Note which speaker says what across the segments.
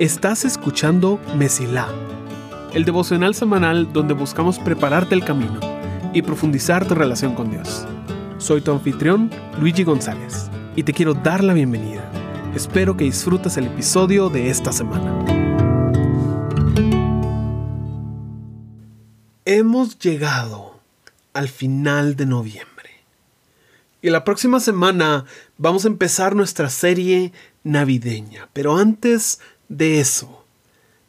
Speaker 1: Estás escuchando Mesilá, el devocional semanal donde buscamos prepararte el camino y profundizar tu relación con Dios. Soy tu anfitrión, Luigi González, y te quiero dar la bienvenida. Espero que disfrutes el episodio de esta semana. Hemos llegado al final de noviembre. Y la próxima semana vamos a empezar nuestra serie navideña. Pero antes de eso,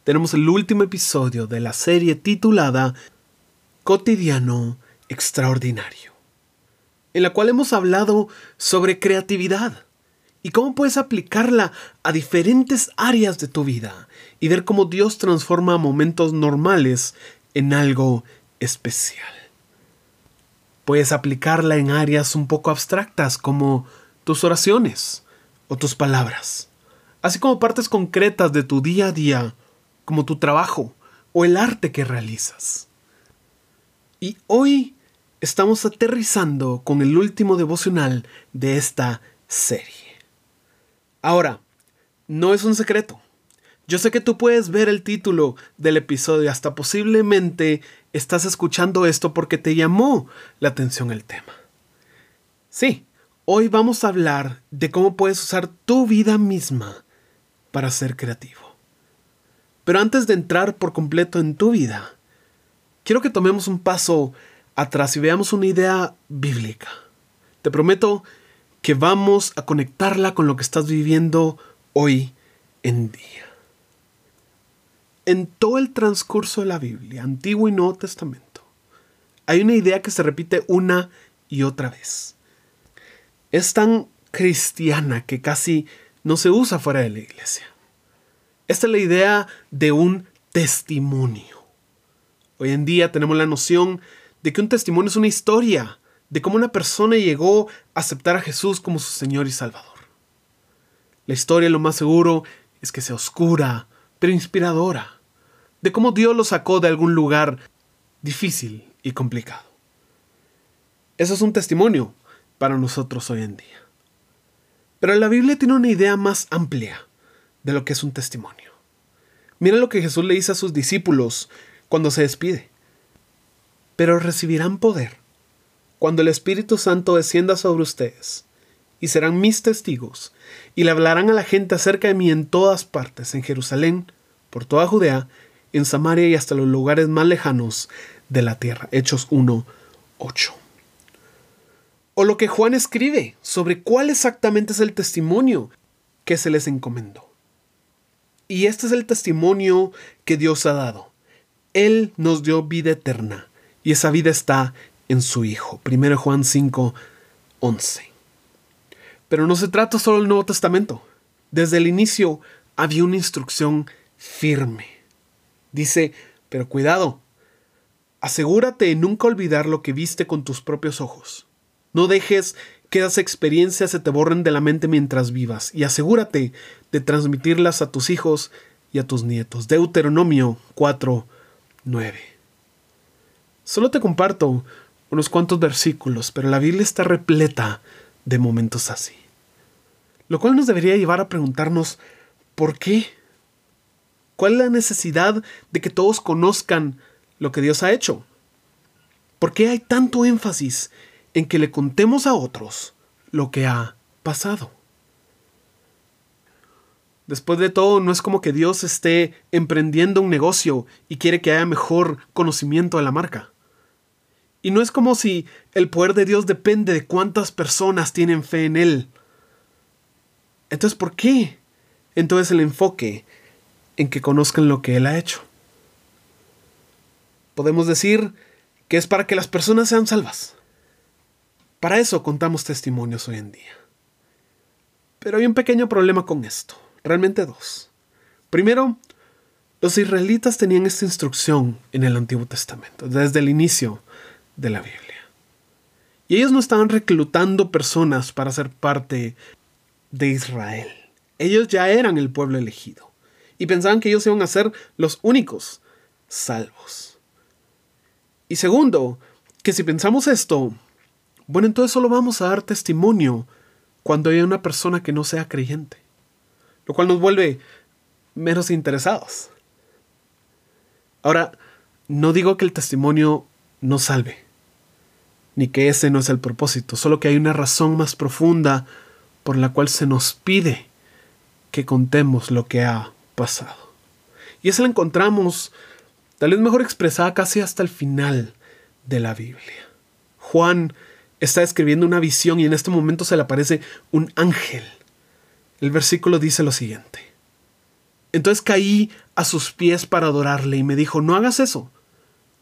Speaker 1: tenemos el último episodio de la serie titulada Cotidiano Extraordinario, en la cual hemos hablado sobre creatividad y cómo puedes aplicarla a diferentes áreas de tu vida y ver cómo Dios transforma momentos normales en algo especial. Puedes aplicarla en áreas un poco abstractas como tus oraciones o tus palabras así como partes concretas de tu día a día, como tu trabajo o el arte que realizas. Y hoy estamos aterrizando con el último devocional de esta serie. Ahora, no es un secreto. Yo sé que tú puedes ver el título del episodio, hasta posiblemente estás escuchando esto porque te llamó la atención el tema. Sí, hoy vamos a hablar de cómo puedes usar tu vida misma para ser creativo. Pero antes de entrar por completo en tu vida, quiero que tomemos un paso atrás y veamos una idea bíblica. Te prometo que vamos a conectarla con lo que estás viviendo hoy en día. En todo el transcurso de la Biblia, Antiguo y Nuevo Testamento, hay una idea que se repite una y otra vez. Es tan cristiana que casi no se usa fuera de la iglesia. Esta es la idea de un testimonio. Hoy en día tenemos la noción de que un testimonio es una historia de cómo una persona llegó a aceptar a Jesús como su Señor y Salvador. La historia lo más seguro es que sea oscura, pero inspiradora, de cómo Dios lo sacó de algún lugar difícil y complicado. Eso es un testimonio para nosotros hoy en día. Pero la Biblia tiene una idea más amplia de lo que es un testimonio. Mira lo que Jesús le dice a sus discípulos cuando se despide. Pero recibirán poder cuando el Espíritu Santo descienda sobre ustedes, y serán mis testigos, y le hablarán a la gente acerca de mí en todas partes, en Jerusalén, por toda Judea, en Samaria y hasta los lugares más lejanos de la tierra. Hechos 1, 8. O lo que Juan escribe sobre cuál exactamente es el testimonio que se les encomendó. Y este es el testimonio que Dios ha dado. Él nos dio vida eterna y esa vida está en su Hijo. 1 Juan 5, 11. Pero no se trata solo del Nuevo Testamento. Desde el inicio había una instrucción firme. Dice, pero cuidado, asegúrate de nunca olvidar lo que viste con tus propios ojos. No dejes que esas experiencias se te borren de la mente mientras vivas y asegúrate de transmitirlas a tus hijos y a tus nietos. Deuteronomio 4, 9. Solo te comparto unos cuantos versículos, pero la Biblia está repleta de momentos así. Lo cual nos debería llevar a preguntarnos, ¿por qué? ¿Cuál es la necesidad de que todos conozcan lo que Dios ha hecho? ¿Por qué hay tanto énfasis en que le contemos a otros lo que ha pasado. Después de todo, no es como que Dios esté emprendiendo un negocio y quiere que haya mejor conocimiento de la marca. Y no es como si el poder de Dios depende de cuántas personas tienen fe en Él. Entonces, ¿por qué? Entonces el enfoque en que conozcan lo que Él ha hecho. Podemos decir que es para que las personas sean salvas. Para eso contamos testimonios hoy en día. Pero hay un pequeño problema con esto, realmente dos. Primero, los israelitas tenían esta instrucción en el Antiguo Testamento, desde el inicio de la Biblia. Y ellos no estaban reclutando personas para ser parte de Israel. Ellos ya eran el pueblo elegido. Y pensaban que ellos iban a ser los únicos salvos. Y segundo, que si pensamos esto, bueno, entonces solo vamos a dar testimonio cuando haya una persona que no sea creyente. lo cual nos vuelve menos interesados. Ahora, no digo que el testimonio no salve, ni que ese no es el propósito, solo que hay una razón más profunda por la cual se nos pide que contemos lo que ha pasado. Y esa la encontramos, tal vez mejor expresada casi hasta el final de la Biblia. Juan está escribiendo una visión y en este momento se le aparece un ángel. El versículo dice lo siguiente. Entonces caí a sus pies para adorarle y me dijo, no hagas eso.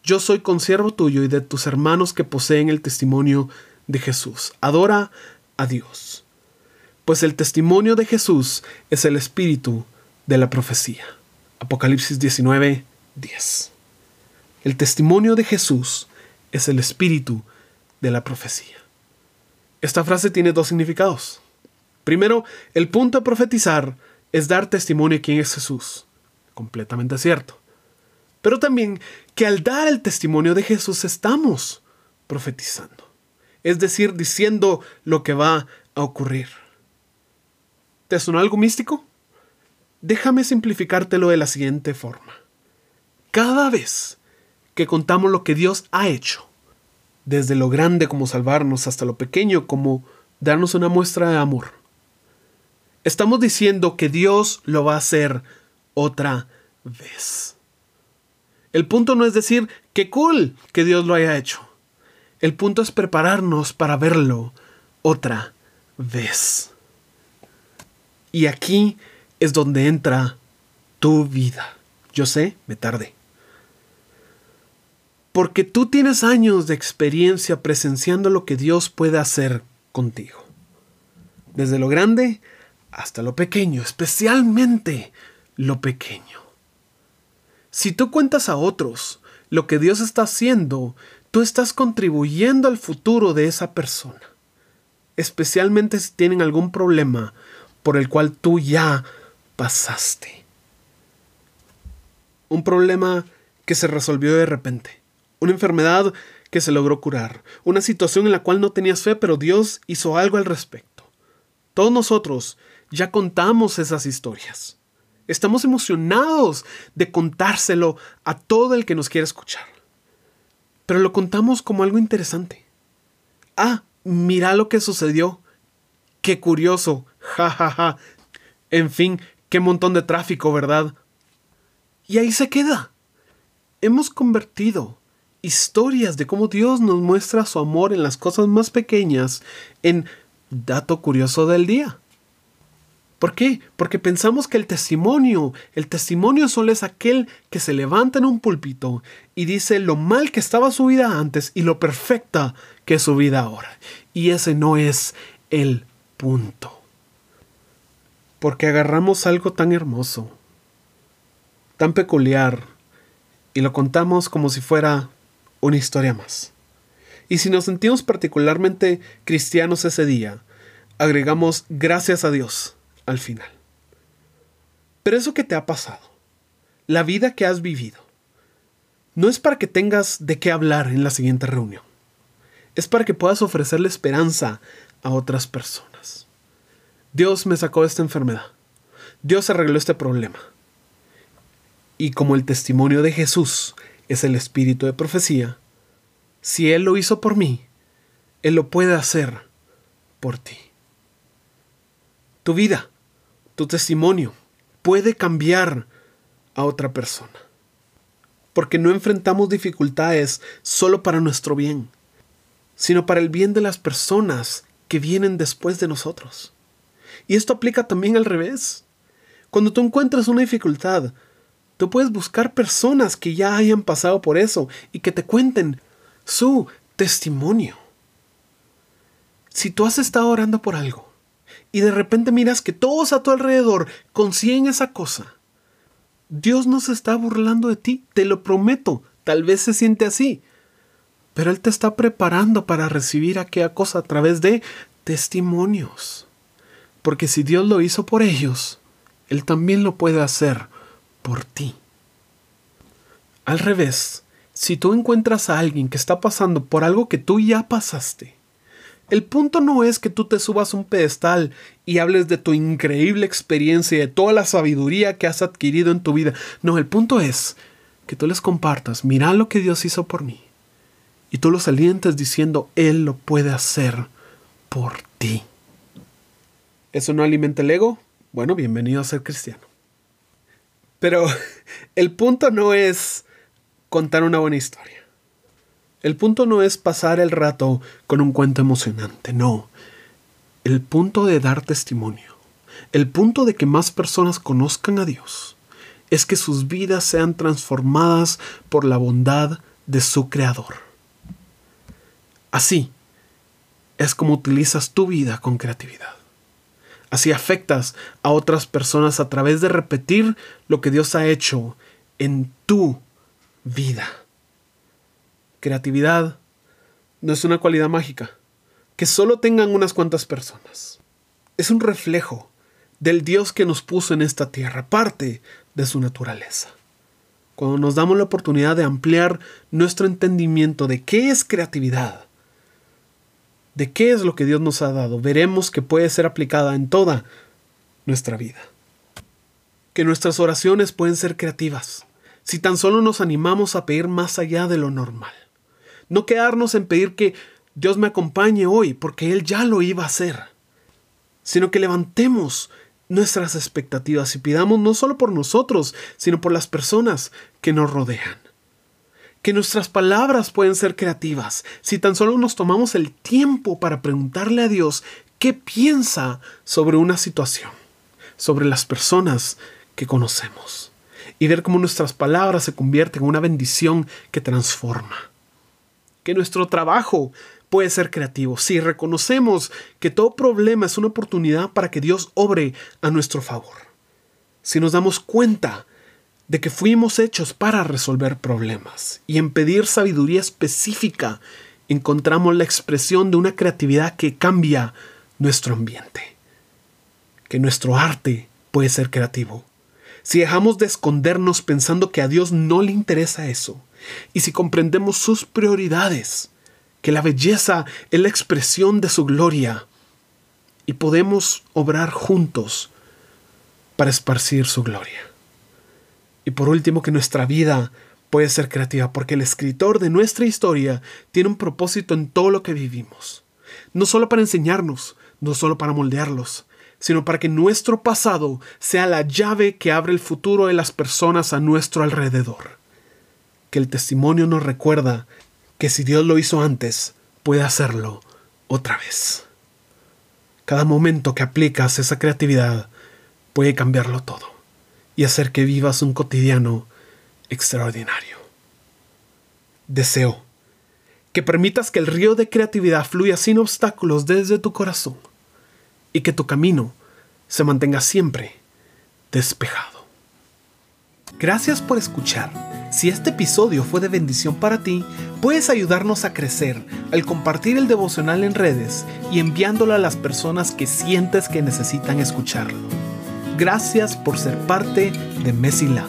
Speaker 1: Yo soy consiervo tuyo y de tus hermanos que poseen el testimonio de Jesús. Adora a Dios. Pues el testimonio de Jesús es el espíritu de la profecía. Apocalipsis 19, 10. El testimonio de Jesús es el espíritu de la profecía. Esta frase tiene dos significados. Primero, el punto de profetizar es dar testimonio de quién es Jesús. Completamente cierto. Pero también que al dar el testimonio de Jesús estamos profetizando. Es decir, diciendo lo que va a ocurrir. ¿Te suena algo místico? Déjame simplificártelo de la siguiente forma. Cada vez que contamos lo que Dios ha hecho, desde lo grande como salvarnos hasta lo pequeño como darnos una muestra de amor, estamos diciendo que Dios lo va a hacer otra vez. El punto no es decir, qué cool que Dios lo haya hecho. El punto es prepararnos para verlo otra vez. Y aquí es donde entra tu vida. Yo sé, me tardé. Porque tú tienes años de experiencia presenciando lo que Dios puede hacer contigo. Desde lo grande hasta lo pequeño, especialmente lo pequeño. Si tú cuentas a otros lo que Dios está haciendo, tú estás contribuyendo al futuro de esa persona. Especialmente si tienen algún problema por el cual tú ya pasaste. Un problema que se resolvió de repente. Una enfermedad que se logró curar. Una situación en la cual no tenías fe, pero Dios hizo algo al respecto. Todos nosotros ya contamos esas historias. Estamos emocionados de contárselo a todo el que nos quiera escuchar. Pero lo contamos como algo interesante. Ah, mira lo que sucedió. Qué curioso. Ja, ja, ja. En fin, qué montón de tráfico, ¿verdad? Y ahí se queda. Hemos convertido historias de cómo Dios nos muestra su amor en las cosas más pequeñas en dato curioso del día. ¿Por qué? Porque pensamos que el testimonio, el testimonio solo es aquel que se levanta en un púlpito y dice lo mal que estaba su vida antes y lo perfecta que es su vida ahora. Y ese no es el punto. Porque agarramos algo tan hermoso, tan peculiar, y lo contamos como si fuera una historia más. Y si nos sentimos particularmente cristianos ese día, agregamos gracias a Dios al final. Pero eso que te ha pasado, la vida que has vivido, no es para que tengas de qué hablar en la siguiente reunión. Es para que puedas ofrecerle esperanza a otras personas. Dios me sacó de esta enfermedad. Dios arregló este problema. Y como el testimonio de Jesús es el espíritu de profecía, si Él lo hizo por mí, Él lo puede hacer por ti. Tu vida tu testimonio puede cambiar a otra persona. Porque no enfrentamos dificultades solo para nuestro bien, sino para el bien de las personas que vienen después de nosotros. Y esto aplica también al revés. Cuando tú encuentras una dificultad, tú puedes buscar personas que ya hayan pasado por eso y que te cuenten su testimonio. Si tú has estado orando por algo y de repente miras que todos a tu alrededor consiguen esa cosa. Dios no se está burlando de ti, te lo prometo, tal vez se siente así, pero Él te está preparando para recibir aquella cosa a través de testimonios. Porque si Dios lo hizo por ellos, Él también lo puede hacer por ti. Al revés, si tú encuentras a alguien que está pasando por algo que tú ya pasaste, El punto no es que tú te subas un pedestal y hables de tu increíble experiencia y de toda la sabiduría que has adquirido en tu vida. No, el punto es que tú les compartas, mira lo que Dios hizo por mí. Y tú los alientes diciendo, Él lo puede hacer por ti. ¿Eso no alimenta el ego? Bueno, bienvenido a ser cristiano. Pero el punto no es contar una buena historia. El punto no es pasar el rato con un cuento emocionante, no. El punto de dar testimonio, el punto de que más personas conozcan a Dios, es que sus vidas sean transformadas por la bondad de su Creador. Así es como utilizas tu vida con creatividad. Así afectas a otras personas a través de repetir lo que Dios ha hecho en tu vida. Creatividad no es una cualidad mágica que solo tengan unas cuantas personas. Es un reflejo del Dios que nos puso en esta tierra, parte de su naturaleza. Cuando nos damos la oportunidad de ampliar nuestro entendimiento de qué es creatividad, de qué es lo que Dios nos ha dado, veremos que puede ser aplicada en toda nuestra vida. Que nuestras oraciones pueden ser creativas, si tan solo nos animamos a pedir más allá de lo normal. No quedarnos en pedir que Dios me acompañe hoy, porque Él ya lo iba a hacer, sino que levantemos nuestras expectativas y pidamos no solo por nosotros, sino por las personas que nos rodean. Que nuestras palabras pueden ser creativas si tan solo nos tomamos el tiempo para preguntarle a Dios qué piensa sobre una situación, sobre las personas que conocemos, y ver cómo nuestras palabras se convierten en una bendición que transforma que nuestro trabajo puede ser creativo. Si reconocemos que todo problema es una oportunidad para que Dios obre a nuestro favor. Si nos damos cuenta de que fuimos hechos para resolver problemas y en pedir sabiduría específica encontramos la expresión de una creatividad que cambia nuestro ambiente. Que nuestro arte puede ser creativo. Si dejamos de escondernos pensando que a Dios no le interesa eso, y si comprendemos sus prioridades, que la belleza es la expresión de su gloria, y podemos obrar juntos para esparcir su gloria. Y por último, que nuestra vida puede ser creativa, porque el escritor de nuestra historia tiene un propósito en todo lo que vivimos. No solo para enseñarnos, no solo para moldearlos, sino para que nuestro pasado sea la llave que abre el futuro de las personas a nuestro alrededor que el testimonio nos recuerda que si Dios lo hizo antes, puede hacerlo otra vez. Cada momento que aplicas esa creatividad puede cambiarlo todo y hacer que vivas un cotidiano extraordinario. Deseo que permitas que el río de creatividad fluya sin obstáculos desde tu corazón y que tu camino se mantenga siempre despejado. Gracias por escuchar si este episodio fue de bendición para ti, puedes ayudarnos a crecer al compartir el devocional en redes y enviándolo a las personas que sientes que necesitan escucharlo. Gracias por ser parte de Mesila.